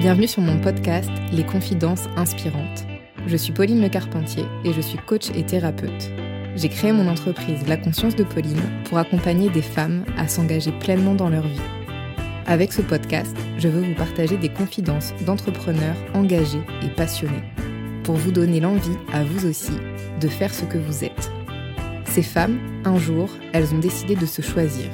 Bienvenue sur mon podcast Les Confidences Inspirantes. Je suis Pauline Le Carpentier et je suis coach et thérapeute. J'ai créé mon entreprise La Conscience de Pauline pour accompagner des femmes à s'engager pleinement dans leur vie. Avec ce podcast, je veux vous partager des confidences d'entrepreneurs engagés et passionnés pour vous donner l'envie, à vous aussi, de faire ce que vous êtes. Ces femmes, un jour, elles ont décidé de se choisir.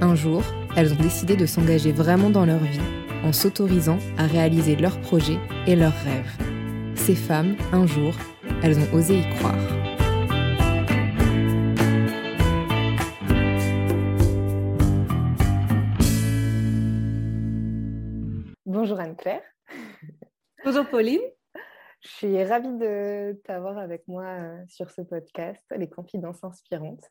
Un jour, elles ont décidé de s'engager vraiment dans leur vie en s'autorisant à réaliser leurs projets et leurs rêves. Ces femmes, un jour, elles ont osé y croire. Bonjour Anne-Claire. Bonjour Pauline. Je suis ravie de t'avoir avec moi euh, sur ce podcast, Les Confidences Inspirantes.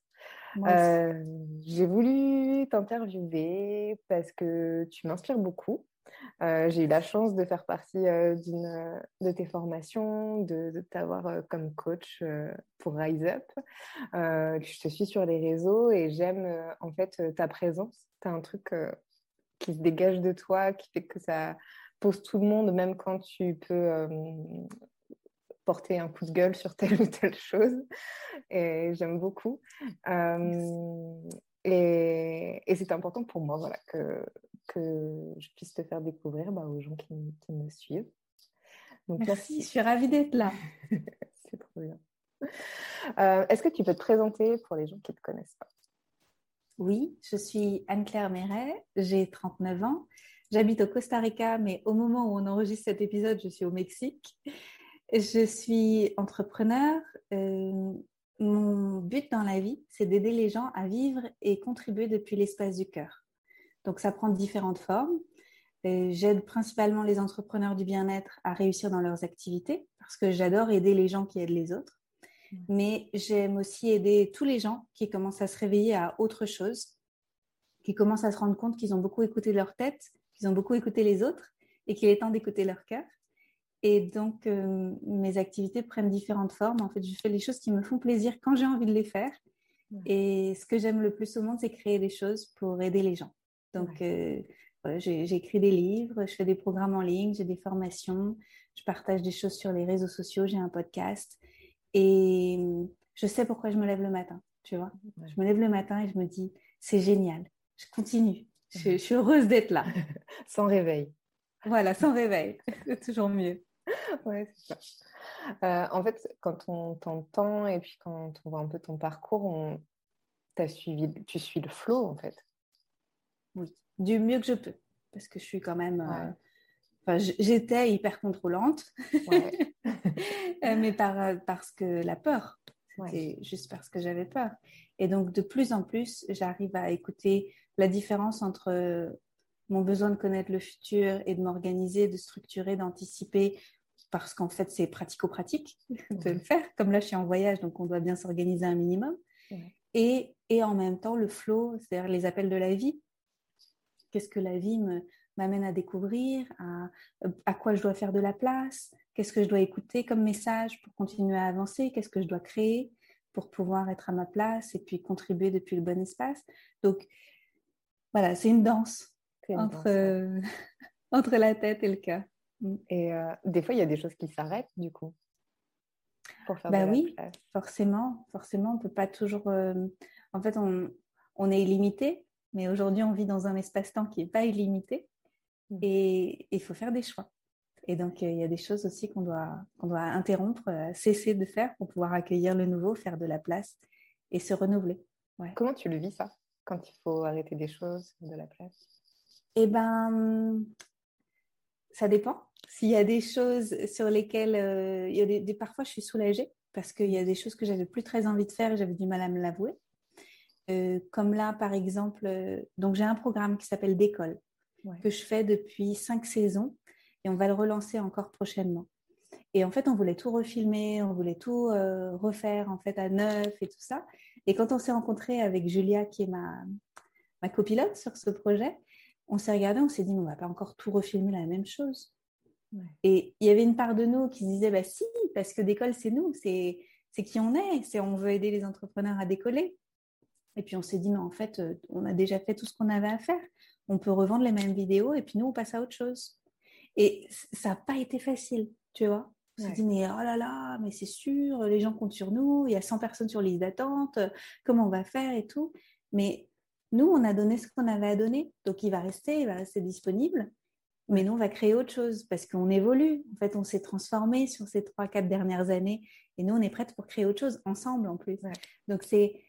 Euh, j'ai voulu t'interviewer parce que tu m'inspires beaucoup. Euh, j'ai eu la chance de faire partie d'une de tes formations, de, t'avoir comme coach pour Rise Up. je te suis sur les réseaux et j'aime en fait ta présence. Tu as un truc qui se dégage de toi, qui fait que ça pose tout le monde, même quand tu peux euh, porter un coup de gueule sur telle ou telle chose. Et j'aime beaucoup. Euh, et, c'est important pour moi voilà, que, que je puisse te faire découvrir bah, aux gens qui, me suivent. Donc, merci, je suis ravie d'être là. c'est trop bien. Euh, est-ce que tu peux te présenter pour les gens qui ne te connaissent pas? Oui, je suis Anne-Claire Méret, j'ai 39 ans. J'habite au Costa Rica, mais au moment où on enregistre cet épisode, je suis au Mexique. Je suis entrepreneur. Euh, mon but dans la vie, c'est d'aider les gens à vivre et contribuer depuis l'espace du cœur. Donc, ça prend différentes formes. J'aide principalement les entrepreneurs du bien-être à réussir dans leurs activités parce que j'adore aider les gens qui aident les autres. Mmh. Mais j'aime aussi aider tous les gens qui commencent à se réveiller à autre chose, qui commencent à se rendre compte qu'ils ont beaucoup écouté leur tête ils ont beaucoup écouté les autres et qu'il est temps d'écouter leur cœur. Et donc, euh, mes activités prennent différentes formes. En fait, je fais les choses qui me font plaisir quand j'ai envie de les faire. Et ce que j'aime le plus au monde, c'est créer des choses pour aider les gens. Donc, euh, j'écris des livres, je fais des programmes en ligne, j'ai des formations, je partage des choses sur les réseaux sociaux, j'ai un podcast. Et je sais pourquoi je me lève le matin, tu vois. Je me lève le matin et je me dis, c'est génial, je continue, je, suis heureuse d'être là. sans réveil. Voilà, sans réveil. C'est toujours mieux. Ouais, c'est ça. Euh, en fait, quand on t'entend et puis quand on voit un peu ton parcours, on... As suivi... tu suis le flow en fait. Oui, du mieux que je peux. Parce que je suis quand même. Euh, enfin, J'étais hyper contrôlante, ouais. Euh, mais par, parce que la peur. C'était juste parce que j'avais peur. Et donc, de plus en plus, j'arrive à écouter la différence entre euh, mon besoin de connaître le futur et de m'organiser, de structurer, d'anticiper, parce qu'en fait, c'est pratico-pratique de le faire. Comme là, je suis en voyage, donc on doit bien s'organiser un minimum. Et, et, en même temps, le flow, c'est-à-dire les appels de la vie. Qu'est-ce que la vie m'amène à découvrir, à, à, quoi je dois faire de la place, qu'est-ce que je dois écouter comme message pour continuer à avancer, qu'est-ce que je dois créer pour pouvoir être à ma place et puis contribuer depuis le bon espace? Donc, voilà, c'est une danse entre, euh, entre la tête et le cœur. Mm. Et euh, des fois, il y a des choses qui s'arrêtent, du coup. Pour faire bah oui, forcément, forcément, on peut pas toujours. Euh, en fait, on, on est illimité, mais aujourd'hui, on vit dans un espace-temps qui n'est pas illimité, mm. et il faut faire des choix. Et donc, il y a des choses aussi qu'on doit, qu'on doit interrompre, cesser de faire pour pouvoir accueillir le nouveau, faire de la place et se renouveler. Comment tu le vis ça quand il faut arrêter des choses, de la place? Eh ben, ça dépend. S'il y a des choses sur lesquelles, euh, il y a des, parfois je suis soulagée parce qu'il y a des choses que j'avais plus très envie de faire et j'avais du mal à me l'avouer. Euh, comme là, par exemple, euh, donc j'ai un programme qui s'appelle D'école que je fais depuis cinq saisons et on va le relancer encore prochainement. Et en fait, on voulait tout refilmer, on voulait tout refaire en fait à neuf et tout ça. Et quand on s'est rencontré avec Julia, qui est ma, ma copilote sur ce projet, on s'est regardé, on s'est dit, on va pas encore tout refilmer la même chose. Et il y avait une part de nous qui se disait, bah si, parce que d'école, c'est nous, c'est qui on est, c'est on veut aider les entrepreneurs à décoller. Et puis on s'est dit, mais en fait, euh, on a déjà fait tout ce qu'on avait à faire. On peut revendre les mêmes vidéos et puis nous, on passe à autre chose. Et ça n'a pas été facile, tu vois. On s'est dit, mais oh là là, mais c'est sûr, les gens comptent sur nous, il y a 100 personnes sur liste d'attente, comment on va faire et tout. Mais nous, on a donné ce qu'on avait à donner, donc il va rester, il va rester disponible. Mais nous, on va créer autre chose parce qu'on évolue. En fait, on s'est transformé sur ces trois, quatre dernières années. Et nous, on est prête pour créer autre chose ensemble en plus. Donc, c'est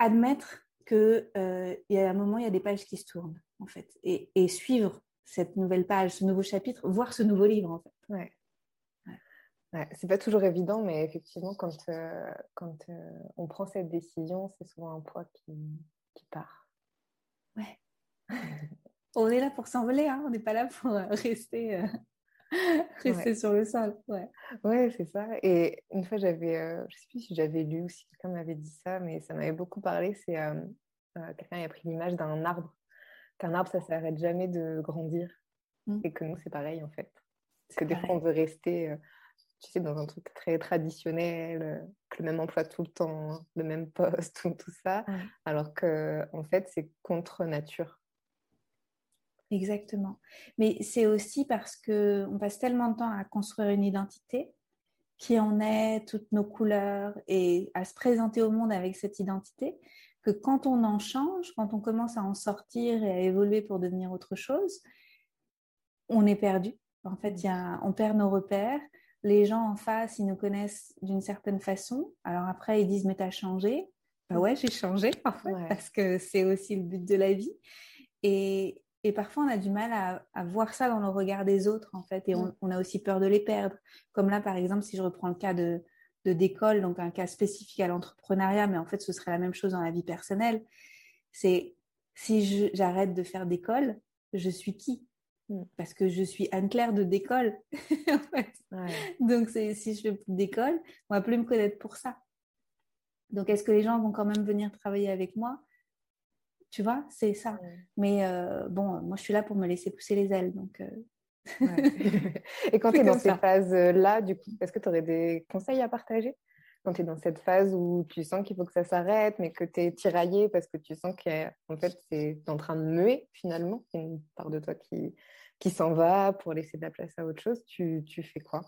admettre qu'il euh, y a un moment, il y a des pages qui se tournent, en fait. Et, et, suivre cette nouvelle page, ce nouveau chapitre, voir ce nouveau livre, en fait. Ouais. Ouais, c'est pas toujours évident, mais effectivement, quand, euh, quand euh, on prend cette décision, c'est souvent un poids qui, qui part. Ouais. on est là pour s'envoler, hein on n'est pas là pour euh, rester, sur le sol. Ouais, ouais c'est ça. Et une fois, j'avais, je sais plus si j'avais lu ou si quelqu'un m'avait dit ça, mais ça m'avait beaucoup parlé. C'est quelqu'un a pris l'image d'un arbre, qu'un arbre, ça s'arrête jamais de grandir. Mmh. Et que nous, c'est pareil, en fait. Parce que des fois, on veut rester tu sais, dans un truc très traditionnel, euh, le même emploi tout le temps, le même poste, tout, tout ça, alors que en fait, c'est contre nature. Exactement. Mais c'est aussi parce que on passe tellement de temps à construire une identité, qui en est, toutes nos couleurs, et à se présenter au monde avec cette identité, que quand on en change, quand on commence à en sortir et à évoluer pour devenir autre chose, on est perdu. En fait, y a, on perd nos repères les gens en face, ils nous connaissent d'une certaine façon. Alors après, ils disent, mais t'as changé. Bah ouais, j'ai changé parfois, parce que c'est aussi le but de la vie. Et, parfois, on a du mal à, voir ça dans le regard des autres, en fait. Et mm. on, a aussi peur de les perdre. Comme là, par exemple, si je reprends le cas de, de d'école, donc un cas spécifique à l'entrepreneuriat, mais en fait, ce serait la même chose dans la vie personnelle. C'est si j'arrête de faire d'école, je suis qui? Mm. parce que je suis Anne-Claire de d'école. Donc, si je fais plus d'école, on va plus me connaître pour ça. Donc, est-ce que les gens vont quand même venir travailler avec moi? Tu vois, c'est ça. Mais euh, bon, moi, je suis là pour me laisser pousser les ailes. Donc, euh, Et quand tu es dans ces phases-là, du coup, est-ce que tu aurais des conseils à partager? Quand tu es dans cette phase où tu sens qu'il faut que ça s'arrête, mais que tu es tiraillé parce que tu sens qu'en fait, c'est en train de muer finalement, une part de toi qui, qui s'en va pour laisser de la place à autre chose, tu, tu fais quoi?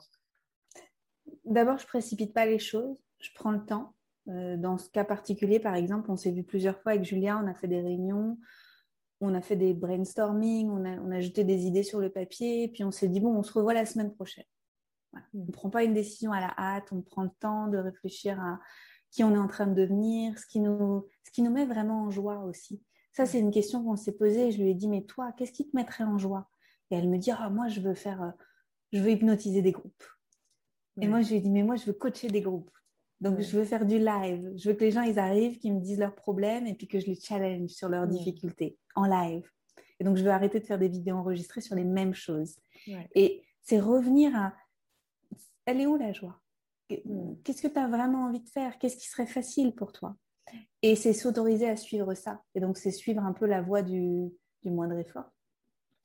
D'abord, je précipite pas les choses, je prends le temps. Euh, dans ce cas particulier, par exemple, on s'est vu plusieurs fois avec Julien, on a fait des réunions, on a fait des brainstorming, on a, on a jeté des idées sur le papier, puis on s'est dit, bon, on se revoit la semaine prochaine. On ne prend pas une décision à la hâte, on prend le temps de réfléchir à qui on est en train de devenir, ce qui nous, ce qui nous met vraiment en joie aussi. Ça, c'est une question qu'on s'est posée. Je lui ai dit, mais toi, qu'est-ce qui te mettrait en joie? Et elle me dit, ah, moi, je veux faire, euh, je veux hypnotiser des groupes. Et moi, je lui ai dit, mais moi, je veux coacher des groupes. Donc, je veux faire du live. Je veux que les gens, ils arrivent, qu'ils me disent leurs problèmes et puis que je les challenge sur leurs difficultés en live. Et donc, je veux arrêter de faire des vidéos enregistrées sur les mêmes choses. Et c'est revenir à, elle est où la joie? Qu'est-ce que tu as vraiment envie de faire? Qu'est-ce qui serait facile pour toi? Et c'est s'autoriser à suivre ça. Et donc, c'est suivre un peu la voie du, du moindre effort.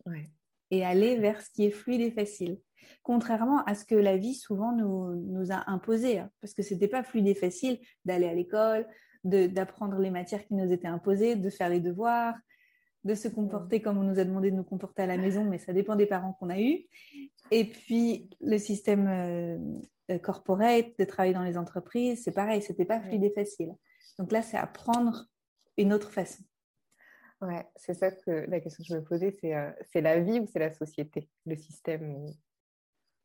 Ouais et aller vers ce qui est fluide et facile. Contrairement à ce que la vie souvent nous, nous a imposé, hein, parce que c'était pas fluide et facile d'aller à l'école, d'apprendre les matières qui nous étaient imposées, de faire les devoirs, de se comporter comme on nous a demandé de nous comporter à la maison, mais ça dépend des parents qu'on a eus. Et puis le système euh, euh, corporate, de travailler dans les entreprises, c'est pareil, c'était pas fluide et facile. Donc là, c'est apprendre une autre façon. Ouais, c'est ça que la question que je me posais, c'est euh, c'est la vie ou c'est la société, le système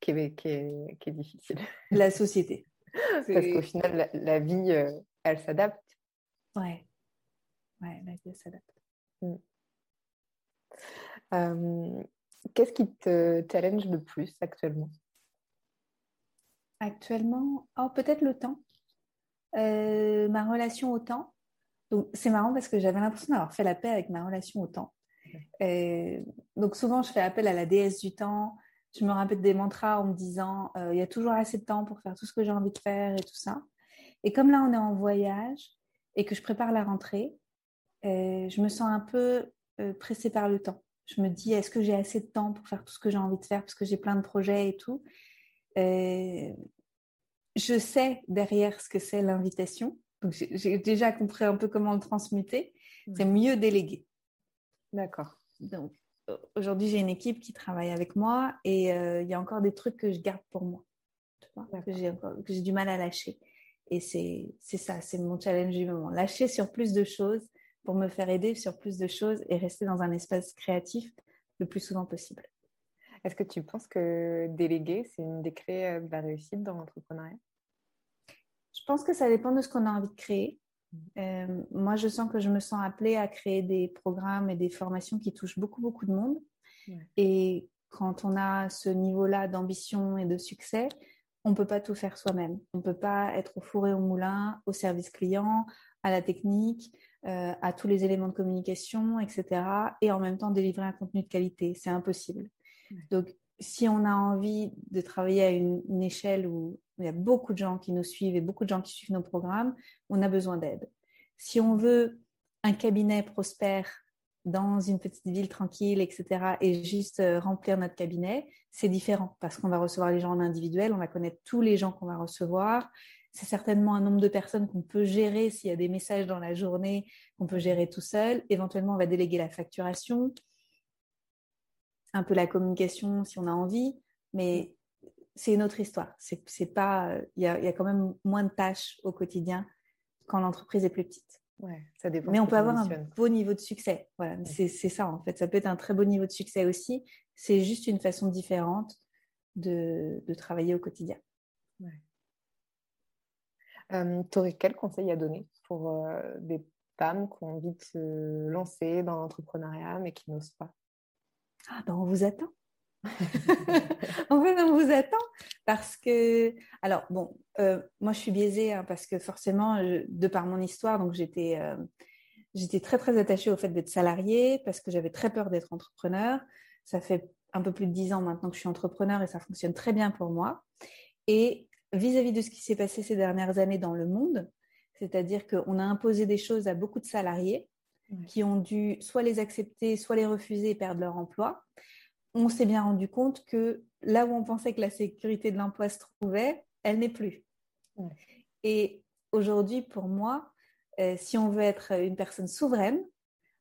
qui est, qui est, qui est difficile La société. Parce qu'au final, la, vie, euh, elle s'adapte. Ouais. Ouais, la vie, elle s'adapte. Mm. Euh, qu'est-ce qui te challenge le plus actuellement? Actuellement, oh, peut-être le temps. ma relation au temps donc c'est marrant parce que j'avais l'impression d'avoir fait la paix avec ma relation au temps. donc souvent je fais appel à la déesse du temps. Je me répète des mantras en me disant euh, il y a toujours assez de temps pour faire tout ce que j'ai envie de faire et tout ça. Et comme là on est en voyage et que je prépare la rentrée, euh, je me sens un peu euh, pressée par le temps. Je me dis est-ce que j'ai assez de temps pour faire tout ce que j'ai envie de faire parce que j'ai plein de projets et tout? je sais derrière ce que c'est l'invitation donc, j'ai déjà compris un peu comment le transmuter. C'est mieux déléguer. D'accord. Donc, aujourd'hui, j'ai une équipe qui travaille avec moi et il y a encore des trucs que je garde pour moi, que j'ai du mal à lâcher. Et c'est ça, c'est mon challenge du moment. Lâcher sur plus de choses pour me faire aider sur plus de choses et rester dans un espace créatif le plus souvent possible. Est-ce que tu penses que déléguer, c'est une des clés euh, de la réussite dans l'entrepreneuriat? Je pense que ça dépend de ce qu'on a envie de créer. Euh, moi, je sens que je me sens appelée à créer des programmes et des formations qui touchent beaucoup, beaucoup de monde. Et quand on a ce niveau-là d'ambition et de succès, on ne peut pas tout faire soi-même. On ne peut pas être au four et au moulin, au service client, à la technique, euh, à tous les éléments de communication, etc. Et en même temps délivrer un contenu de qualité. C'est impossible. Donc, si on a envie de travailler à une, échelle où il y a beaucoup de gens qui nous suivent et beaucoup de gens qui suivent nos programmes, on a besoin d'aide. Si on veut un cabinet prospère dans une petite ville tranquille, etc., et juste euh, remplir notre cabinet, c'est différent parce qu'on va recevoir les gens en individuel, on va connaître tous les gens qu'on va recevoir. C'est certainement un nombre de personnes qu'on peut gérer s'il y a des messages dans la journée qu'on peut gérer tout seul. Éventuellement, on va déléguer la facturation, un peu la communication si on a envie, mais c'est une autre histoire. C'est pas, il y a, y a, quand même moins de tâches au quotidien quand l'entreprise est plus petite. Ouais, ça dépend. Mais on peut avoir un beau niveau de succès. Voilà, c'est ça en fait. Ça peut être un très beau niveau de succès aussi. C'est juste une façon différente de, de travailler au quotidien. Ouais. Euh, tu aurais quel conseil à donner pour euh, des femmes qui ont envie de se lancer dans l'entrepreneuriat mais qui n'osent pas? Ah ben on vous attend. en fait, on vous attend parce que, alors bon, euh, moi je suis biaisée hein, parce que forcément, de par mon histoire, donc j'étais, euh, j'étais très très attachée au fait d'être salariée parce que j'avais très peur d'être entrepreneur. Ça fait un peu plus de dix ans maintenant que je suis entrepreneur et ça fonctionne très bien pour moi. Et vis-à-vis de ce qui s'est passé ces dernières années dans le monde, c'est-à-dire qu'on a imposé des choses à beaucoup de salariés qui ont dû soit les accepter, soit les refuser et perdre leur emploi on s'est bien rendu compte que là où on pensait que la sécurité de l'emploi se trouvait, elle n'est plus. Et aujourd'hui, pour moi, euh, si on veut être une personne souveraine,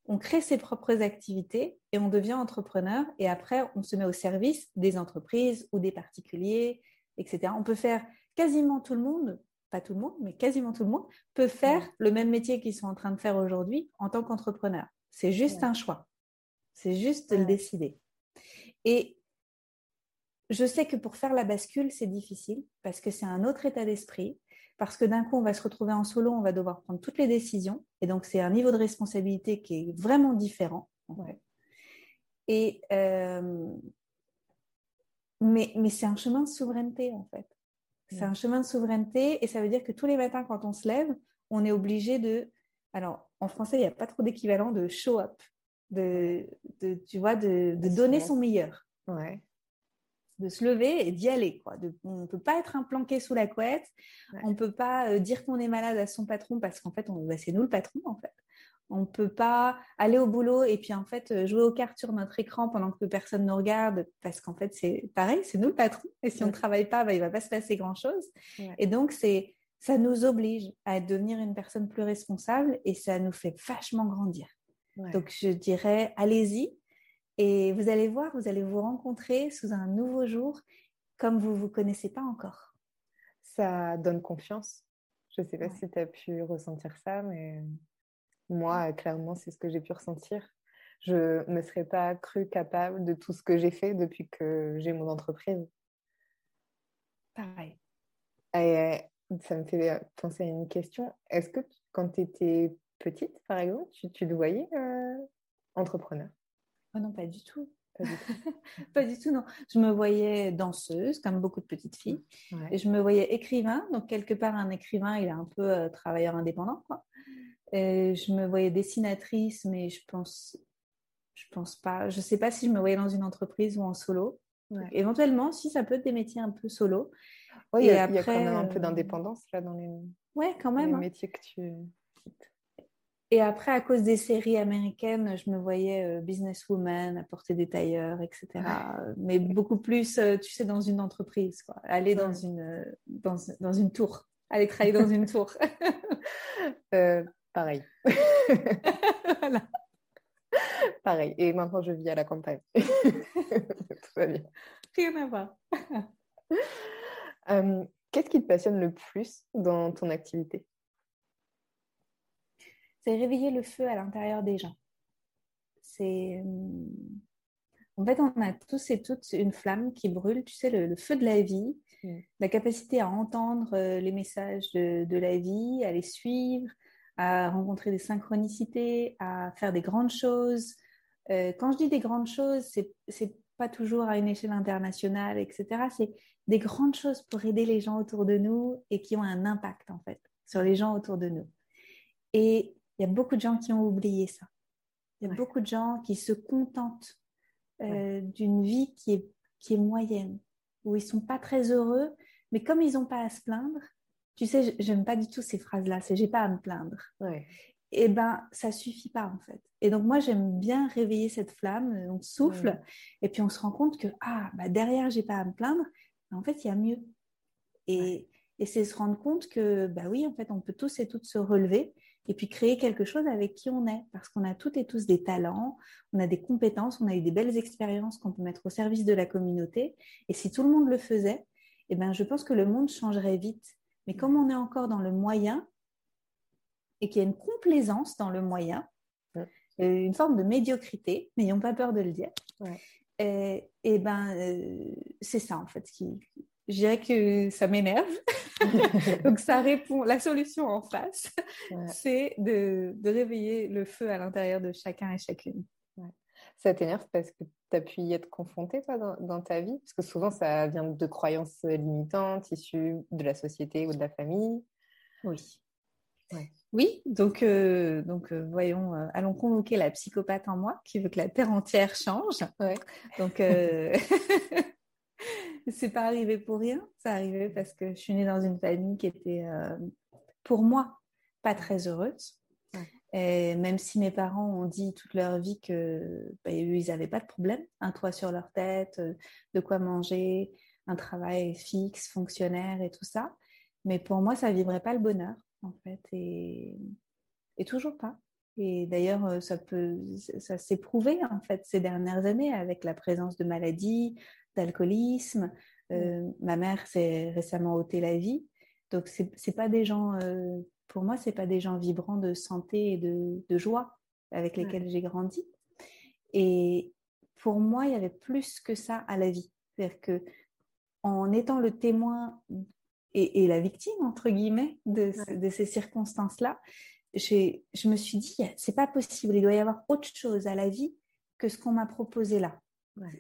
on crée ses propres activités et on devient entrepreneur et après on se met au service des entreprises ou des particuliers, etc. On peut faire quasiment tout le monde, pas tout le monde, mais quasiment tout le monde peut faire le même métier qu'ils sont en train de faire aujourd'hui en tant qu'entrepreneur. C'est juste un choix. C'est juste de le décider. Et je sais que pour faire la bascule, c'est difficile parce que c'est un autre état d'esprit, parce que d'un coup, on va se retrouver en solo, on va devoir prendre toutes les décisions. Et donc, c'est un niveau de responsabilité qui est vraiment différent. Et, euh, mais, mais c'est un chemin de souveraineté, en fait. C'est un chemin de souveraineté et ça veut dire que tous les matins, quand on se lève, on est obligé de... Alors, en français, il n'y a pas trop d'équivalent de show up de, tu vois, de, donner son meilleur. Ouais. De se lever et d'y aller. Quoi. on ne peut pas être implanqué sous la couette. On ne peut pas euh, dire qu'on est malade à son patron parce qu'en fait, bah, c'est nous le patron, en fait. On ne peut pas aller au boulot et puis en fait euh, jouer aux cartes sur notre écran pendant que personne nous regarde parce qu'en fait c'est pareil, c'est nous le patron et si on ne travaille pas, bah, il ne va pas se passer grand-chose. Et donc c'est ça nous oblige à devenir une personne plus responsable et ça nous fait vachement grandir. Donc, je dirais, allez-y et vous allez voir, vous allez vous rencontrer sous un nouveau jour comme vous ne vous connaissez pas encore. Ça donne confiance. Je ne sais pas si tu as pu ressentir ça, mais moi, clairement, c'est ce que j'ai pu ressentir. Je ne me serais pas cru capable de tout ce que j'ai fait depuis que j'ai mon entreprise. Pareil. Et ça me fait penser à une question. Est-ce que quand tu étais petite, par exemple, tu, tu te voyais euh, entrepreneur? Oh Non, pas du tout. Pas du tout. non. Je me voyais danseuse, comme beaucoup de petites filles. Et je me voyais écrivain. Donc, quelque part, un écrivain, il est un peu euh, travailleur indépendant. Quoi. Et je me voyais dessinatrice, mais je pense, je pense pas. Je sais pas si je me voyais dans une entreprise ou en solo. éventuellement, si ça peut être des métiers un peu solo. Oui, il y, a quand même un peu euh, d'indépendance là dans les, ouais, quand même, les hein. métiers que tu et après, à cause des séries américaines, je me voyais euh, businesswoman, apporter des tailleurs, etc. Mais beaucoup plus, euh, tu sais, dans une entreprise, quoi. Aller dans, une, euh, dans, dans, une tour. Aller travailler dans une tour. pareil. voilà. pareil. Et maintenant, je vis à la campagne. Tout va bien. Rien à voir. Euh, qu'est-ce qui te passionne le plus dans ton activité? C'est réveiller le feu à l'intérieur des gens. C'est. Euh, en fait, on a tous et toutes une flamme qui brûle, tu sais, le, feu de la vie, mm. la capacité à entendre euh, les messages de, de, la vie, à les suivre, à rencontrer des synchronicités, à faire des grandes choses. Euh, quand je dis des grandes choses, c'est, c'est pas toujours à une échelle internationale, etc. C'est des grandes choses pour aider les gens autour de nous et qui ont un impact en fait sur les gens autour de nous. Et il y a beaucoup de gens qui ont oublié ça. Il y a beaucoup de gens qui se contentent euh, d'une vie qui est, qui est moyenne, où ils sont pas très heureux, mais comme ils n'ont pas à se plaindre, tu sais, j'aime pas du tout ces phrases-là, c'est j'ai pas à me plaindre. Et eh ben, ça suffit pas en fait. Et donc moi, j'aime bien réveiller cette flamme, on souffle, et puis on se rend compte que ah, bah derrière, j'ai pas à me plaindre, en fait, il y a mieux. Et, et c'est se rendre compte que bah oui, en fait, on peut tous et toutes se relever et puis créer quelque chose avec qui on est, parce qu'on a toutes et tous des talents, on a des compétences, on a eu des belles expériences qu'on peut mettre au service de la communauté. Et si tout le monde le faisait, eh ben, je pense que le monde changerait vite. Mais comme on est encore dans le moyen, et qu'il y a une complaisance dans le moyen, euh, une forme de médiocrité, n'ayons pas peur de le dire, et, ben, euh, c'est ça en fait qui, je dirais que ça m'énerve. Donc ça répond, la solution en face, c'est de, de, réveiller le feu à l'intérieur de chacun et chacune. Ça t'énerve parce que tu as pu y être confronté, toi, dans, dans, ta vie? Parce que souvent, ça vient de croyances limitantes, issues de la société ou de la famille. Oui. Oui, donc, euh, donc euh, voyons, euh, allons convoquer la psychopathe en moi qui veut que la terre entière change. Donc, c'est pas arrivé pour rien. Ça arrivé parce que je suis née dans une famille qui était, pour moi, pas très heureuse. Et même si mes parents ont dit toute leur vie que bah, ils n'avaient pas de problème, un toit sur leur tête, euh, de quoi manger, un travail fixe, fonctionnaire et tout ça. Mais pour moi, ça vivrait pas le bonheur, en fait, et, et toujours pas. Et d'ailleurs, euh, ça peut, ça s'est prouvé en fait ces dernières années avec la présence de maladies, d'alcoolisme. Mmh. Euh, ma mère s'est récemment ôté la vie. Donc, c'est pas des gens, euh, pour moi, c'est pas des gens vibrants de santé et de, de joie avec lesquels j'ai grandi. Et pour moi, il y avait plus que ça à la vie. C'est-à-dire que en étant le témoin et, et la victime, entre guillemets, de, de ces circonstances-là, je me suis dit, c'est pas possible, il doit y avoir autre chose à la vie que ce qu'on m'a proposé là.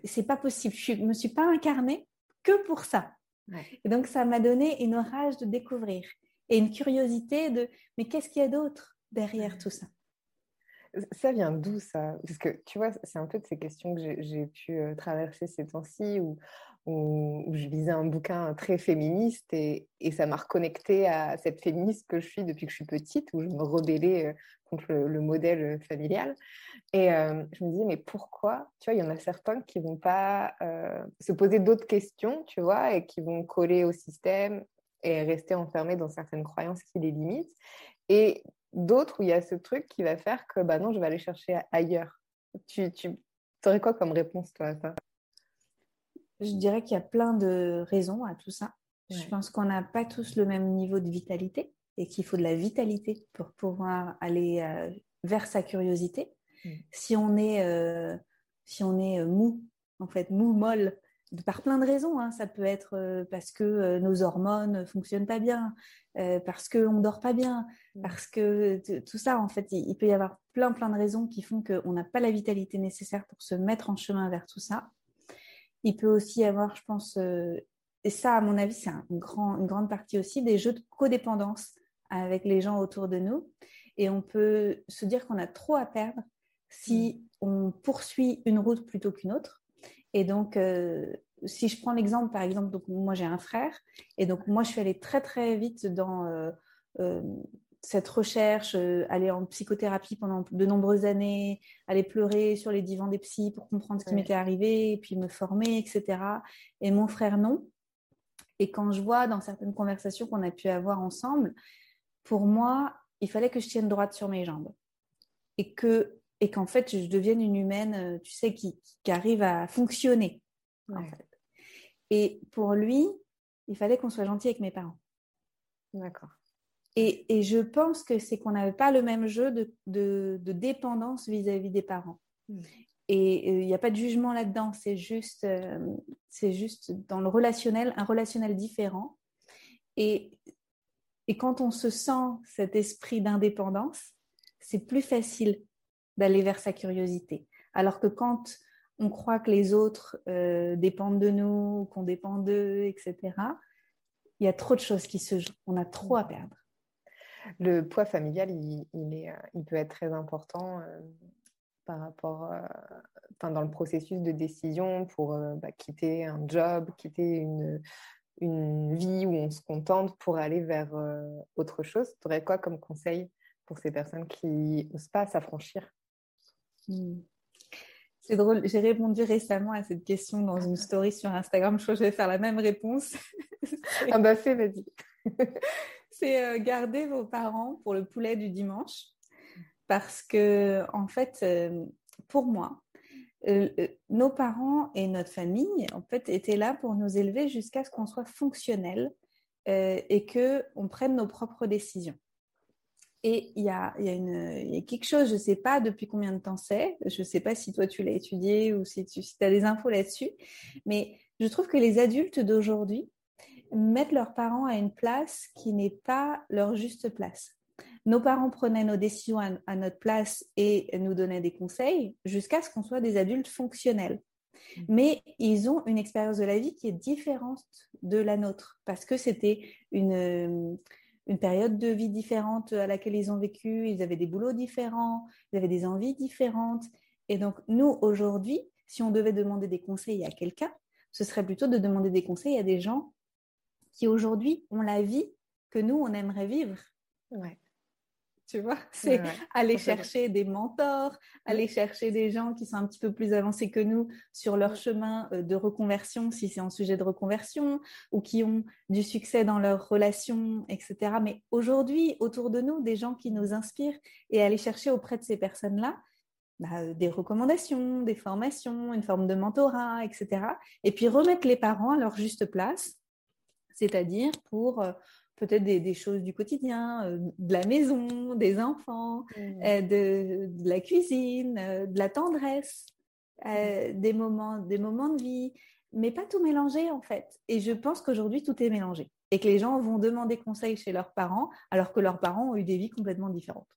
C'est pas possible. Je me suis pas incarnée que pour ça. Et donc, ça m'a donné une rage de découvrir et une curiosité de mais qu'est-ce qu'il y a d'autre derrière tout ça? Ça vient d'où ça? Parce que tu vois, c'est un peu de ces questions que j'ai pu euh, traverser ces temps-ci où, où, je lisais un bouquin très féministe et, et ça m'a reconnecté à cette féministe que je suis depuis que je suis petite, où je me rebellais euh, contre le, modèle familial. Et euh, je me disais, mais pourquoi? Tu vois, il y en a certains qui vont pas se poser d'autres questions, tu vois, et qui vont coller au système et rester enfermés dans certaines croyances qui les limitent. Et d'autres où il y a ce truc qui va faire que, bah non, je vais aller chercher ailleurs. Tu, tu aurais quoi comme réponse, toi, à ça? Je dirais qu'il y a plein de raisons à tout ça. Je pense qu'on n'a pas tous le même niveau de vitalité et qu'il faut de la vitalité pour pouvoir aller euh, vers sa curiosité. Mm. Si on est, euh, si on est euh, mou, en fait, mou, molle, par plein de raisons. Hein. Ça peut être parce que nos hormones ne fonctionnent pas bien, parce qu'on ne dort pas bien, mm. parce que tout ça, en fait, il, peut y avoir plein, plein de raisons qui font qu'on n'a pas la vitalité nécessaire pour se mettre en chemin vers tout ça. Il peut aussi y avoir, je pense, et ça, à mon avis, c'est un grand, une grande partie aussi des jeux de codépendance avec les gens autour de nous. Et on peut se dire qu'on a trop à perdre si mm. on poursuit une route plutôt qu'une autre. Et donc, euh, si je prends l'exemple, par exemple, donc moi j'ai un frère, et donc moi je suis allée très très vite dans euh, euh, cette recherche, aller en psychothérapie pendant de nombreuses années, aller pleurer sur les divans des psys pour comprendre ce qui m'était arrivé, et puis me former, etc. Et mon frère non. Et quand je vois dans certaines conversations qu'on a pu avoir ensemble, pour moi, il fallait que je tienne droite sur mes jambes. Et que et qu'en fait, je devienne une humaine, tu sais, qui, arrive à fonctionner. Et pour lui, il fallait qu'on soit gentil avec mes parents. D'accord. Et, je pense que c'est qu'on n'avait pas le même jeu de, dépendance vis-à-vis des parents. Hmm. Et il n'y a pas de jugement là-dedans, c'est juste, euh, c'est juste dans le relationnel, un relationnel différent. Et, et quand on se sent cet esprit d'indépendance, c'est plus facile d'aller vers sa curiosité. Alors que quand on croit que les autres euh, dépendent de nous, qu'on dépend d'eux, etc., il y a trop de choses qui se jouent. On a trop à perdre. Le poids familial, il, est, euh, il peut être très important par rapport, euh, dans le processus de décision pour euh, bah, quitter un job, quitter une, une vie où on se contente pour aller vers euh, autre chose. Tu aurais quoi comme conseil pour ces personnes qui n'osent pas s'affranchir? C'est drôle, j'ai répondu récemment à cette question dans une story sur Instagram. Je crois que je vais faire la même réponse. ah bah fais, vas-y. C'est garder vos parents pour le poulet du dimanche parce que, en fait, euh, pour moi, euh, euh, nos parents et notre famille, en fait, étaient là pour nous élever jusqu'à ce qu'on soit fonctionnel et que on prenne nos propres décisions. Et il y a, y, a quelque chose, je ne sais pas depuis combien de temps c'est, je ne sais pas si toi tu l'as étudié ou si tu si as des infos là-dessus, mais je trouve que les adultes d'aujourd'hui mettent leurs parents à une place qui n'est pas leur juste place. Nos parents prenaient nos décisions à, notre place et nous donnaient des conseils jusqu'à ce qu'on soit des adultes fonctionnels. Mmh. Mais ils ont une expérience de la vie qui est différente de la nôtre parce que c'était une, une période de vie différente à laquelle ils ont vécu, ils avaient des boulots différents, ils avaient des envies différentes. Et donc, nous, aujourd'hui, si on devait demander des conseils à quelqu'un, ce serait plutôt de demander des conseils à des gens qui aujourd'hui ont la vie que nous, on aimerait vivre. Tu vois? C'est aller chercher des mentors, aller chercher des gens qui sont un petit peu plus avancés que nous sur leur chemin euh, de reconversion, si c'est un sujet de reconversion, ou qui ont du succès dans leurs relations, etc. Mais aujourd'hui, autour de nous, des gens qui nous inspirent et aller chercher auprès de ces personnes-là bah, euh, des recommandations, des formations, une forme de mentorat, etc. Et puis remettre les parents à leur juste place, c'est-à-dire pour euh, peut-être des, choses du quotidien, euh, de la maison, des enfants, mmh. euh, de, la cuisine, euh, de la tendresse, mmh. des, moments, des moments de vie, mais pas tout mélanger en fait. Et je pense qu'aujourd'hui, tout est mélangé et que les gens vont demander conseil chez leurs parents alors que leurs parents ont eu des vies complètement différentes.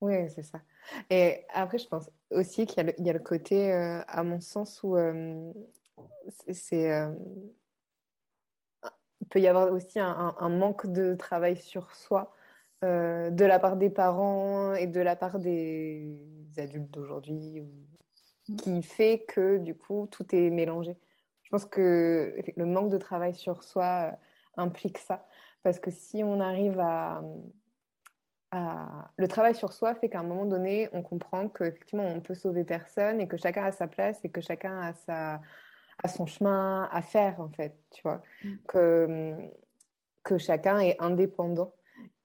Oui, c'est ça. Et après, je pense aussi qu'il y, y, a le côté, à mon sens, où c'est peut y avoir aussi un, manque de travail sur soi euh, de la part des parents et de la part des adultes d'aujourd'hui mm. qui fait que du coup tout est mélangé. Je pense que le manque de travail sur soi euh, implique ça parce que si on arrive à, le travail sur soi fait qu'à un moment donné on comprend qu'effectivement on peut sauver personne et que chacun a sa place et que chacun a sa à son chemin à faire, en fait, tu vois. Mm. Que, que chacun est indépendant.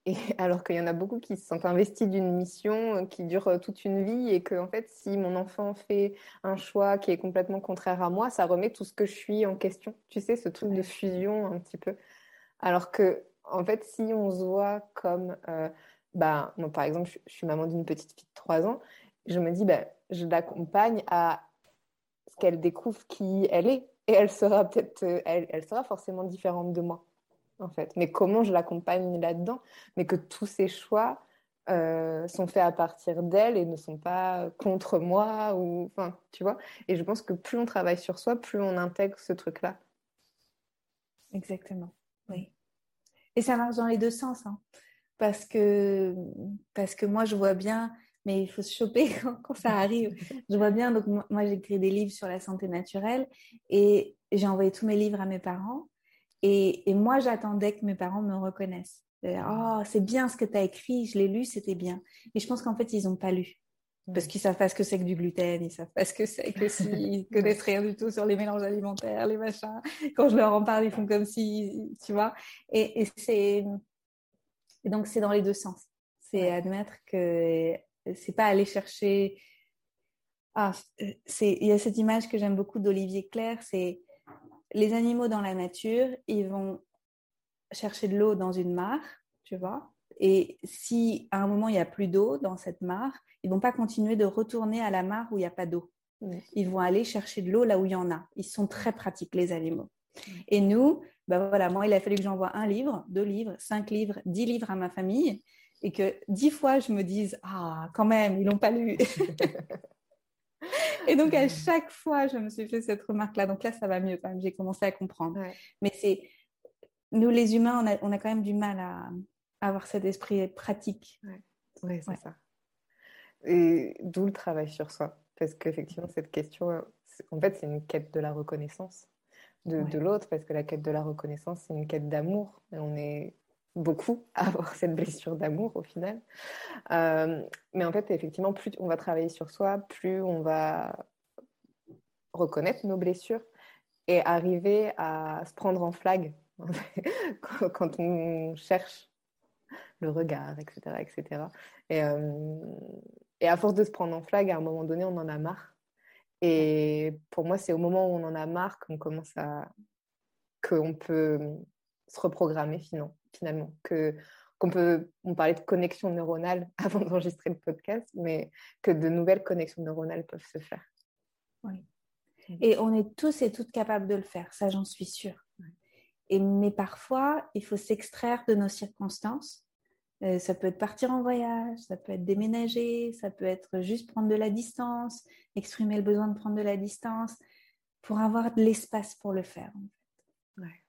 Et alors qu'il y en a beaucoup qui se sont investis d'une mission qui dure euh, toute une vie et que, en fait, si mon enfant fait un choix qui est complètement contraire à moi, ça remet tout ce que je suis en question. Tu sais, ce truc de fusion un petit peu. Alors que, en fait, si on se voit comme, euh, bah, moi, par exemple, je, suis maman d'une petite fille de 3 ans, je me dis, bah, je l'accompagne à qu'elle découvre qui elle est. Et elle sera peut-être, euh, elle, sera forcément différente de moi, en fait. Mais comment je l'accompagne là-dedans? Mais que tous ses choix euh, sont faits à partir d'elle et ne sont pas contre moi, ou, enfin, tu vois? Et je pense que plus on travaille sur soi, plus on intègre ce truc-là. Exactement, oui. Et ça marche dans les deux sens, hein. parce que parce que moi je vois bien mais il faut se choper quand, ça arrive. Je vois bien, donc moi, j'ai écrit des livres sur la santé naturelle et j'ai envoyé tous mes livres à mes parents. Et, moi, j'attendais que mes parents me reconnaissent. Oh, c'est bien ce que tu as écrit, je l'ai lu, c'était bien. Et je pense qu'en fait, ils n'ont pas lu. Parce qu'ils savent pas ce que c'est que du gluten, ils savent pas ce que c'est que s'ils connaissent rien du tout sur les mélanges alimentaires, les machins. Quand je leur en parle, ils font comme si, tu vois. Et, et c'est, et donc c'est dans les deux sens. C'est admettre que c'est pas aller chercher ah, il y a cette image que j'aime beaucoup d'Olivier Claire, c'est les animaux dans la nature, ils vont chercher de l'eau dans une mare, tu vois. Et si à un moment il n'y a plus d'eau dans cette mare, ils vont pas continuer de retourner à la mare où il n'y a pas d'eau. Ils vont aller chercher de l'eau là où il y en a. Ils sont très pratiques, les animaux. Et nous, ben voilà, moi, il a fallu que j'envoie un livre, deux livres, cinq livres, dix livres à ma famille et que dix fois je me dise Ah, quand même, ils l'ont pas lu. et donc, à chaque fois, je me suis fait cette remarque-là. Donc là, ça va mieux quand même. J'ai commencé à comprendre. Mais c'est nous, les humains, on a, on a, quand même du mal à, avoir cet esprit pratique. Oui, c'est ça. Et d'où le travail sur soi? Parce qu'effectivement, cette question, en fait, c'est une quête de la reconnaissance de, l'autre, parce que la quête de la reconnaissance, c'est une quête d'amour. On est beaucoup à avoir cette blessure d'amour au final. Euh, mais en fait, effectivement, plus on va travailler sur soi, plus on va reconnaître nos blessures et arriver à se prendre en flag quand on cherche le regard, etc. etc. Et, euh, et à force de se prendre en flag, à un moment donné, on en a marre. Et pour moi, c'est au moment où on en a marre qu'on commence à. qu'on peut se reprogrammer finalement. Que, qu'on peut. On parlait de connexion neuronale avant d'enregistrer le podcast, mais que de nouvelles connexions neuronales peuvent se faire. Oui. Et on est tous et toutes capables de le faire, ça j'en suis sûre. Et, mais parfois, il faut s'extraire de nos circonstances euh, ça peut être partir en voyage, ça peut être déménager, ça peut être juste prendre de la distance, exprimer le besoin de prendre de la distance pour avoir de l'espace pour le faire. ouais.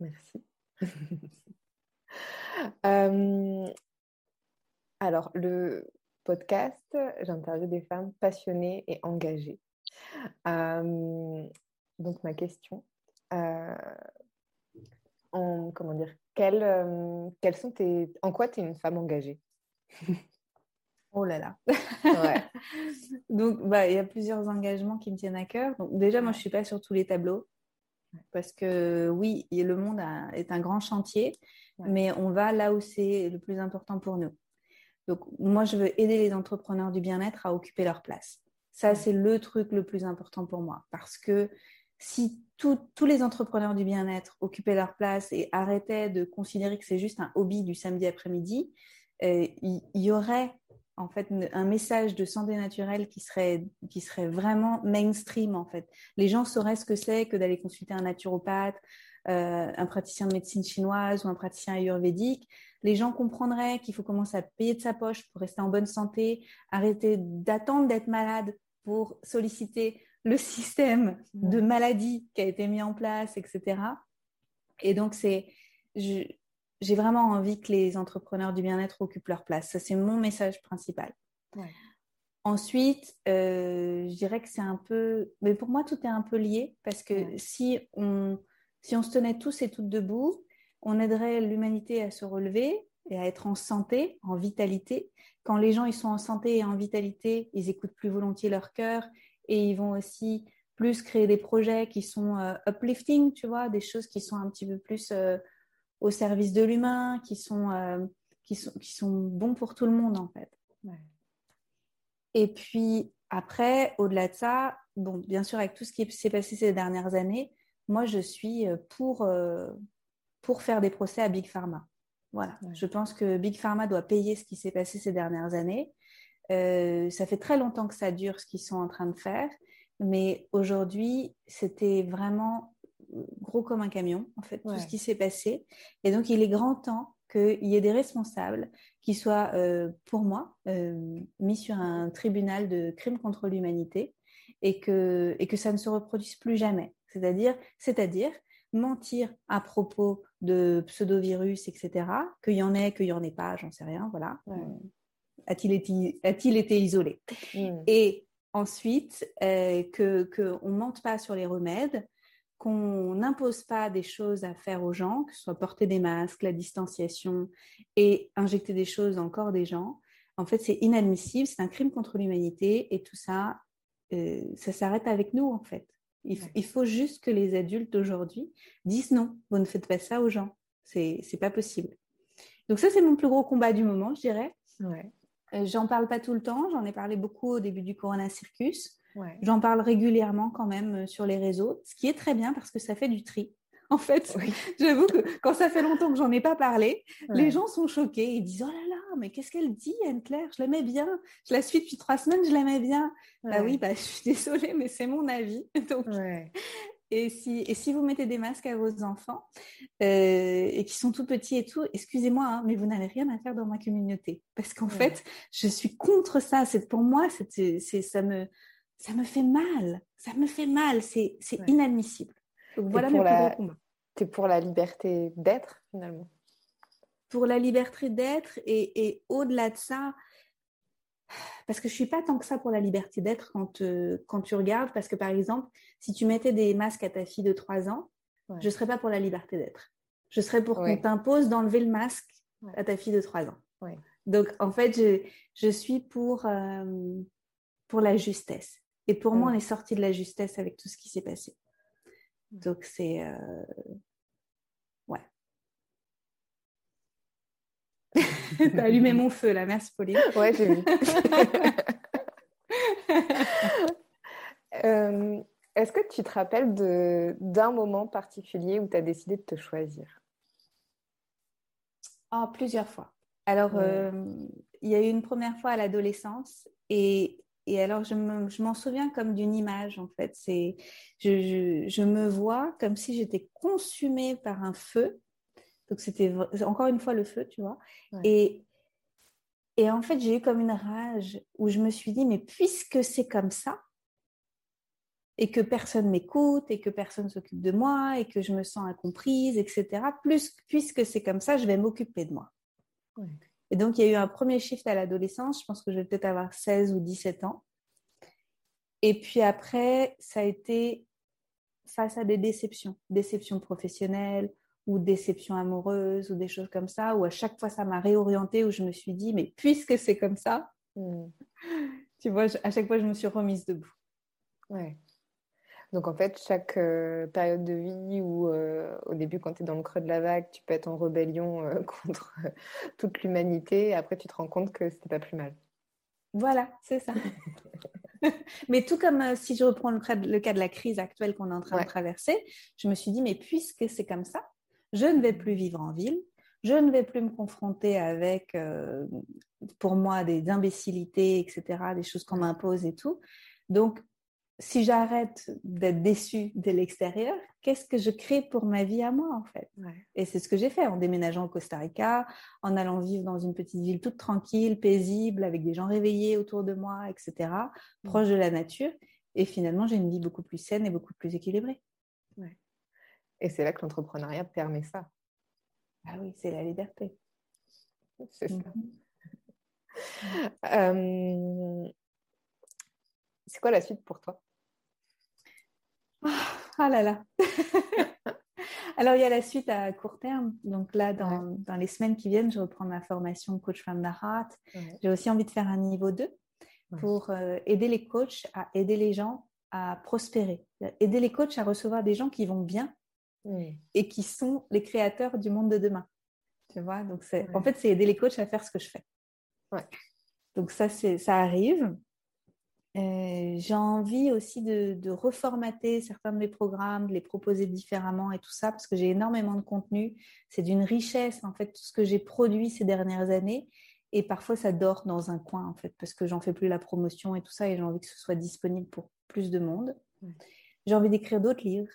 Merci. Euh, alors, le podcast, j'interviewe des femmes passionnées et engagées. Euh, donc, ma question, en, comment dire, euh, sont tes, en quoi tu es une femme engagée? Oh là là. Ouais. Donc, bah, il y a plusieurs engagements qui me tiennent à cœur. Donc, déjà, moi, je suis pas sur tous les tableaux parce que oui, le monde est un grand chantier, mais on va là où c'est le plus important pour nous. Donc, moi, je veux aider les entrepreneurs du bien-être à occuper leur place. Ça, c'est le truc le plus important pour moi parce que si tous les entrepreneurs du bien-être occupaient leur place et arrêtaient de considérer que c'est juste un hobby du samedi après-midi, euh, il y, aurait en fait un message de santé naturelle qui serait, qui serait vraiment mainstream en fait. Les gens sauraient ce que c'est que d'aller consulter un naturopathe, euh, un praticien de médecine chinoise ou un praticien ayurvédique. Les gens comprendraient qu'il faut commencer à payer de sa poche pour rester en bonne santé, arrêter d'attendre d'être malade pour solliciter le système de maladie qui a été mis en place, etc. Et donc, c'est, j'ai vraiment envie que les entrepreneurs du bien-être occupent leur place. Ça, c'est mon message principal. Ensuite, euh, je dirais que c'est un peu, mais pour moi, tout est un peu lié parce que si on, si on se tenait tous et toutes debout, on aiderait l'humanité à se relever et à être en santé, en vitalité. Quand les gens ils sont en santé et en vitalité, ils écoutent plus volontiers leur cœur, et ils vont aussi plus créer des projets qui sont euh, uplifting, tu vois, des choses qui sont un petit peu plus euh, au service de l'humain, qui sont, euh, qui, sont, qui sont bons pour tout le monde en fait. Et puis après, au-delà de ça, bon, bien sûr, avec tout ce qui s'est passé ces dernières années, moi je suis pour, pour faire des procès à Big Pharma. Voilà, je pense que Big Pharma doit payer ce qui s'est passé ces dernières années. Euh, ça fait très longtemps que ça dure ce qu'ils sont en train de faire, mais aujourd'hui, c'était vraiment gros comme un camion, en fait, tout ce qui s'est passé. Et donc, il est grand temps qu'il y ait des responsables qui soient, euh, pour moi, euh, mis sur un tribunal de crimes contre l'humanité et que, et que ça ne se reproduise plus jamais. C'est-à-dire, c'est-à-dire mentir à propos de pseudovirus, etc., qu'il y en ait, qu'il n'y en ait pas, j'en sais rien, voilà a-t-il été, a-t-il été isolé? Hmm. Et ensuite, euh, que qu'on ne mente pas sur les remèdes, qu'on n'impose pas des choses à faire aux gens, que ce soit porter des masques, la distanciation et injecter des choses dans le corps des gens. En fait, c'est inadmissible, c'est un crime contre l'humanité et tout ça, euh, ça s'arrête avec nous en fait. Il, il, faut juste que les adultes d'aujourd'hui disent non, vous ne faites pas ça aux gens, c'est pas possible. Donc ça, c'est mon plus gros combat du moment, je dirais. Ouais. J'en parle pas tout le temps, j'en ai parlé beaucoup au début du Corona Circus. J'en parle régulièrement quand même sur les réseaux, ce qui est très bien parce que ça fait du tri. En fait, j'avoue que quand ça fait longtemps que j'en ai pas parlé, les gens sont choqués. Ils disent Oh là là, mais qu'est-ce qu'elle dit, Anne-Claire Je l'aimais bien. Je la suis depuis trois semaines, je l'aimais bien. Bah oui, bah, je suis désolée, mais c'est mon avis. Donc, et si, et si vous mettez des masques à vos enfants euh, et qui sont tout petits et tout, excusez-moi, hein, mais vous n'avez rien à faire dans ma communauté. Parce qu'en fait, je suis contre ça. C'est pour moi, c'est, ça me, ça me fait mal. Ça me fait mal. C'est, inadmissible. Donc voilà la... plus Tu es pour la liberté d'être finalement? Pour la liberté d'être et, et au-delà de ça, parce que je suis pas tant que ça pour la liberté d'être quand, euh, quand tu regardes, parce que par exemple, si tu mettais des masques à ta fille de 3 ans, je serais pas pour la liberté d'être. Je serais pour qu'on t'impose d'enlever le masque à ta fille de 3 ans. Donc en fait, je, je suis pour, euh, pour la justesse. Et pour moi, on est sorti de la justesse avec tout ce qui s'est passé. Donc c'est... Euh, ouais. T'as allumé mon feu là, merci Pauline. Ouais, j'ai vu. Euh, est-ce que tu te rappelles d'un moment particulier où tu as décidé de te choisir? Oh, Plusieurs fois. Alors, euh, il y a eu une première fois à l'adolescence et, et, alors je m'en souviens comme d'une image en fait. C'est, je, je, me vois comme si j'étais consumée par un feu donc c'était encore une fois le feu, tu vois. Et, et en fait, j'ai eu comme une rage où je me suis dit, mais puisque c'est comme ça, et que personne m'écoute, et que personne s'occupe de moi, et que je me sens incomprise, etc., plus, puisque c'est comme ça, je vais m'occuper de moi. Et donc, il y a eu un premier shift à l'adolescence, je pense que je vais peut-être avoir 16 ou 17 ans. Et puis après, ça a été face à des déceptions, déceptions professionnelles, ou déception amoureuse ou des choses comme ça, où à chaque fois ça m'a réorientée, où je me suis dit, mais puisque c'est comme ça, hmm. tu vois, à chaque fois je me suis remise debout. Ouais. Donc en fait, chaque euh, période de vie où euh, au début, quand tu es dans le creux de la vague, tu peux être en rébellion euh, contre toute l'humanité, après tu te rends compte que c'était pas plus mal. Voilà, c'est ça. mais tout comme si je reprends le, le, cas de la crise actuelle qu'on est en train de traverser, je me suis dit, mais puisque c'est comme ça, je ne vais plus vivre en ville, je ne vais plus me confronter avec, euh, pour moi, des imbécilités, etc., des choses qu'on m'impose et tout. Donc, si j'arrête d'être déçue de l'extérieur, qu'est-ce que je crée pour ma vie à moi, en fait? Et c'est ce que j'ai fait en déménageant au Costa Rica, en allant vivre dans une petite ville toute tranquille, paisible, avec des gens réveillés autour de moi, etc., mmh. proche de la nature. Et finalement, j'ai une vie beaucoup plus saine et beaucoup plus équilibrée. Et c'est là que l'entrepreneuriat permet ça. Ah oui, c'est la liberté. C'est ça. Euh, c'est quoi la suite pour toi? Ah, ah là là Alors, il y a la suite à court terme. Donc là, dans, dans les semaines qui viennent, je reprends ma formation coach femme d'Arat. J'ai aussi envie de faire un niveau 2 pour euh, aider les coachs à aider les gens à prospérer. Aider les coachs à recevoir des gens qui vont bien et qui sont les créateurs du monde de demain. Tu vois, donc c'est, en fait, c'est aider les coachs à faire ce que je fais. Donc ça, c'est, ça arrive. Euh, j'ai envie aussi de, de, reformater certains de mes programmes, de les proposer différemment et tout ça, parce que j'ai énormément de contenu. C'est d'une richesse, en fait, tout ce que j'ai produit ces dernières années. Et parfois, ça dort dans un coin, en fait, parce que j'en fais plus la promotion et tout ça, et j'ai envie que ce soit disponible pour plus de monde. J'ai envie d'écrire d'autres livres.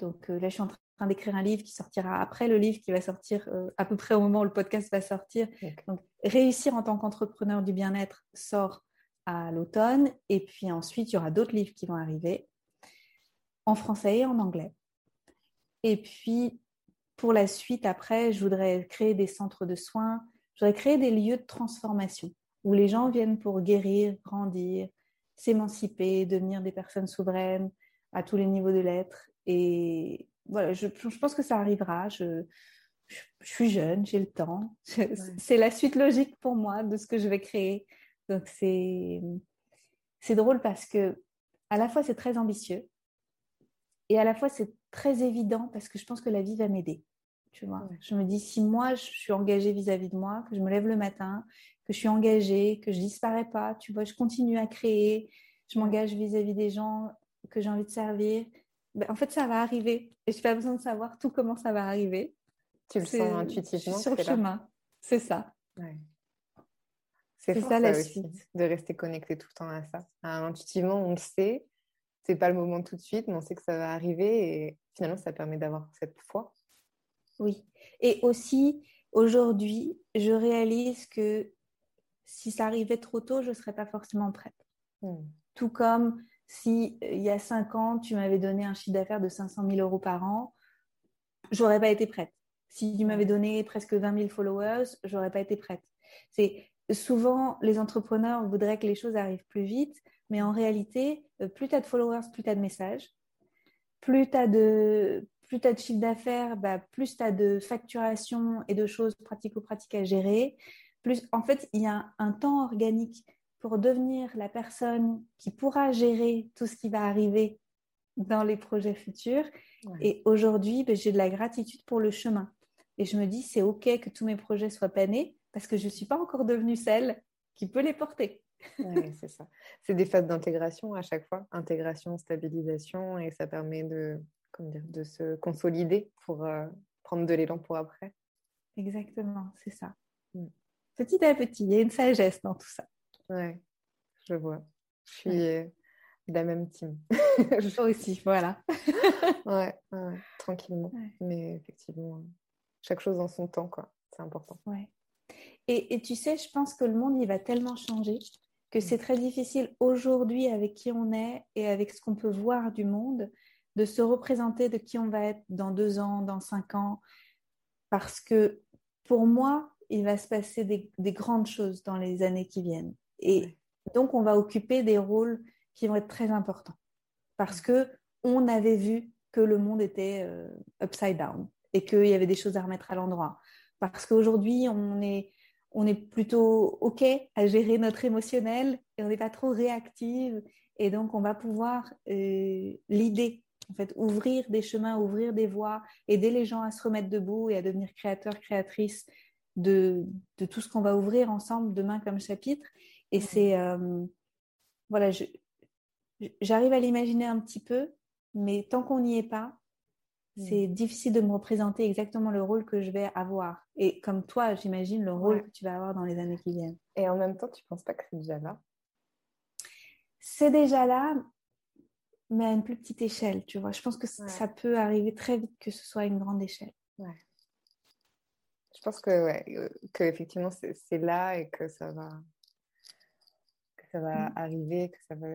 Donc euh, là, je suis en train d'écrire un livre qui sortira après le livre qui va sortir euh, à peu près au moment où le podcast va sortir. Donc, réussir en tant qu'entrepreneur du bien-être sort à l'automne. Et puis ensuite, il y aura d'autres livres qui vont arriver en français et en anglais. Et puis, pour la suite, après, je voudrais créer des centres de soins. Je voudrais créer des lieux de transformation où les gens viennent pour guérir, grandir, s'émanciper, devenir des personnes souveraines à tous les niveaux de l'être. Et, voilà, je, pense que ça arrivera. Je, suis jeune, j'ai le temps. C'est la suite logique pour moi de ce que je vais créer. Donc c'est c'est drôle parce que à la fois c'est très ambitieux et à la fois c'est très évident parce que je pense que la vie va m'aider. Tu vois, je me dis si moi je suis engagée vis-à-vis de moi, que je me lève le matin, que je suis engagée, que je disparais pas. Tu vois, je continue à créer, je m'engage vis-à-vis des gens que j'ai envie de servir. Ben, en fait, ça va arriver. Et je n'ai pas besoin de savoir tout comment ça va arriver. Tu le sens intuitivement. sur le chemin. C'est ça. C'est ça la suite. de rester connecté tout le temps à ça. intuitivement, on le sait. C'est pas le moment tout de suite, mais on sait que ça va arriver et finalement, ça permet d'avoir cette foi. Oui. Et aussi, aujourd'hui, je réalise que si ça arrivait trop tôt, je ne serais pas forcément prête. Hmm. Tout comme si euh, il y a cinq ans, tu m'avais donné un chiffre d'affaires de 500 000 euros par an, j'aurais pas été prête. Si tu m'avais donné presque 20 000 followers, j'aurais pas été prête. C'est souvent les entrepreneurs voudraient que les choses arrivent plus vite, mais en réalité, euh, plus tu as de followers, plus tu as de messages, plus tu as de plus de chiffre d'affaires, bah, plus tu as de facturation et de choses pratico-pratiques à gérer. Plus, en fait, il y a un temps organique pour devenir la personne qui pourra gérer tout ce qui va arriver dans les projets futurs. Et aujourd'hui, bah, j'ai de la gratitude pour le chemin. Et je me dis, c'est OK que tous mes projets soient panés parce que je ne suis pas encore devenue celle qui peut les porter. c'est ça. C'est des phases d'intégration à chaque fois. Intégration, stabilisation, et ça permet de, dire, de se consolider pour euh, prendre de l'élan pour après. Exactement, c'est ça. Mm. Petit à petit, il y a une sagesse dans tout ça. Ouais, je vois. Je suis de la même team. je aussi, voilà. ouais, tranquillement. Mais effectivement, chaque chose en son temps, quoi. C'est important. Ouais. Et, et, tu sais, je pense que le monde, il va tellement changer que c'est très difficile aujourd'hui avec qui on est et avec ce qu'on peut voir du monde de se représenter de qui on va être dans deux ans, dans cinq ans. Parce que pour moi, il va se passer des, grandes choses dans les années qui viennent. Et donc, on va occuper des rôles qui vont être très importants. Parce que on avait vu que le monde était euh, upside down et qu'il y avait des choses à remettre à l'endroit. Parce qu'aujourd'hui, on est, on est plutôt OK à gérer notre émotionnel et on n'est pas trop réactive. Et donc, on va pouvoir euh, l'idée, en fait, ouvrir des chemins, ouvrir des voies, aider les gens à se remettre debout et à devenir créateurs, créatrices de, de tout ce qu'on va ouvrir ensemble demain comme chapitre. Et c'est, euh, voilà, j'arrive à l'imaginer un petit peu, mais tant qu'on n'y est pas. C'est difficile de me représenter exactement le rôle que je vais avoir. Et comme toi, j'imagine le rôle que tu vas avoir dans les années qui viennent. Et en même temps, tu ne penses pas que c'est déjà là? C'est déjà là, mais à une plus petite échelle, tu vois. Je pense que ça peut arriver très vite que ce soit à une grande échelle. Ouais. Je pense que, ouais, euh, que effectivement, c'est là et que ça va, que ça va mm. arriver, que ça va...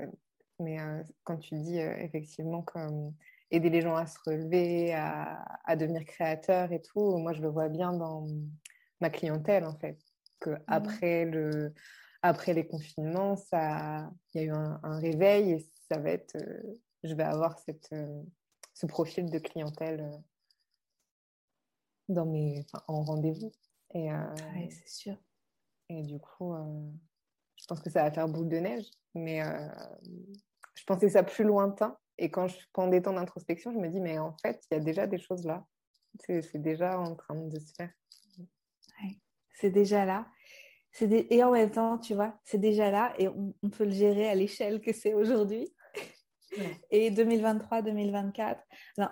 Mais euh, quand tu dis euh, effectivement comme aider les gens à se relever, à, devenir créateurs et tout. Moi, je le vois bien dans ma clientèle, en fait, que mmh. après, le, après les confinements, il y a eu un, réveil et ça va être, euh, je vais avoir cette, euh, ce profil de clientèle euh, dans mes, en rendez-vous. Et, c'est sûr. Et du coup, je pense que ça va faire boule de neige, mais je pensais ça plus lointain et quand je prends des temps d'introspection, je me dis, mais en fait, il y a déjà des choses là. C'est déjà en train de se faire. c'est déjà là. Et en même temps, tu vois, c'est déjà là et on, peut le gérer à l'échelle que c'est aujourd'hui. Et 2023-2024.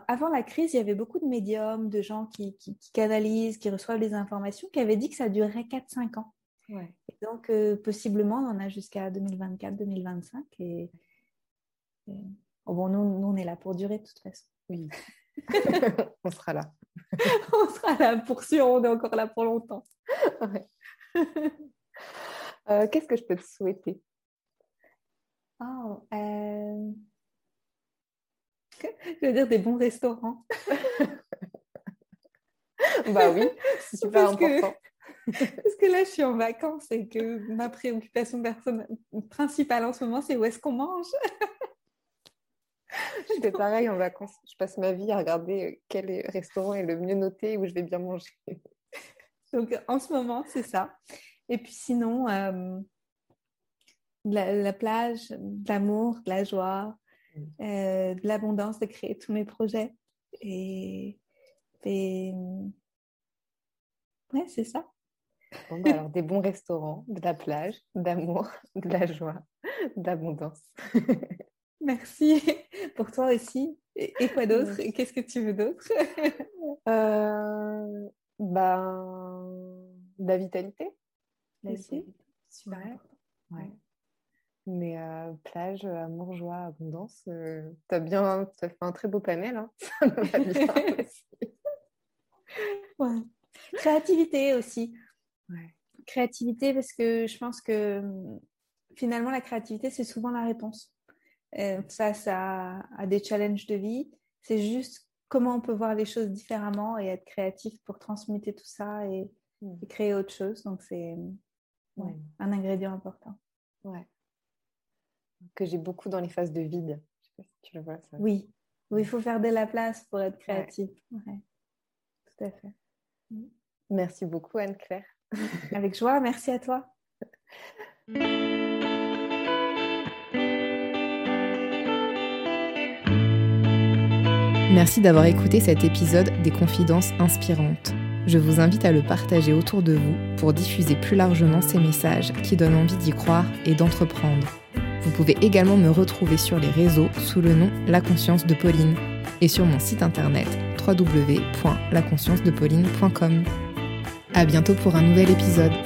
Avant la crise, il y avait beaucoup de médiums, de gens qui, qui, canalisent, qui reçoivent les informations, qui avaient dit que ça durerait 4-5 ans. donc, euh, possiblement, on en a jusqu'à 2024-2025. et, Oh bon, nous, on est là pour durer de toute façon. Oui. on sera là. on sera là pour sûr, on est encore là pour longtemps. Euh, qu'est-ce que je peux te souhaiter? Oh, euh, Je veux dire des bons restaurants. bah oui, c'est super important. Parce que là, je suis en vacances et que ma préoccupation principale en ce moment, c'est où est-ce qu'on mange? J'étais pareil en vacances. Je passe ma vie à regarder euh, quel restaurant est le mieux noté où je vais bien manger. Donc en ce moment, c'est ça. Et puis sinon, euh, la, plage, de l'amour, de la joie, mm. euh, de l'abondance de créer tous mes projets. Et, et... ouais, c'est ça. Bah alors, des bons restaurants, de la plage, d'amour, de la joie, d'abondance. Merci pour toi aussi. Et, quoi d'autre? Qu'est-ce que tu veux d'autre? Euh, ben, La vitalité. La vitalité. Super. Ouais. Mais euh, plage, amour, joie, abondance, euh, tu as bien fait un très beau panel. Hein Ça bien ouais. Créativité aussi. Créativité parce que je pense que hum, finalement la créativité c'est souvent la réponse. Face à, à, des challenges de vie, c'est juste comment on peut voir les choses différemment et être créatif pour transmuter tout ça et, hmm. créer autre chose. Donc c'est hum, un ingrédient important. Ouais. Que j'ai beaucoup dans les phases de vide. Je sais pas si tu le vois ça. Oui, oui il faut faire de la place pour être créatif. Tout à fait. Merci beaucoup Anne-Claire. Avec joie, merci à toi. Merci d'avoir écouté cet épisode des Confidences inspirantes. Je vous invite à le partager autour de vous pour diffuser plus largement ces messages qui donnent envie d'y croire et d'entreprendre. Vous pouvez également me retrouver sur les réseaux sous le nom La Conscience de Pauline et sur mon site internet www.laconsciencedePauline.com. À bientôt pour un nouvel épisode.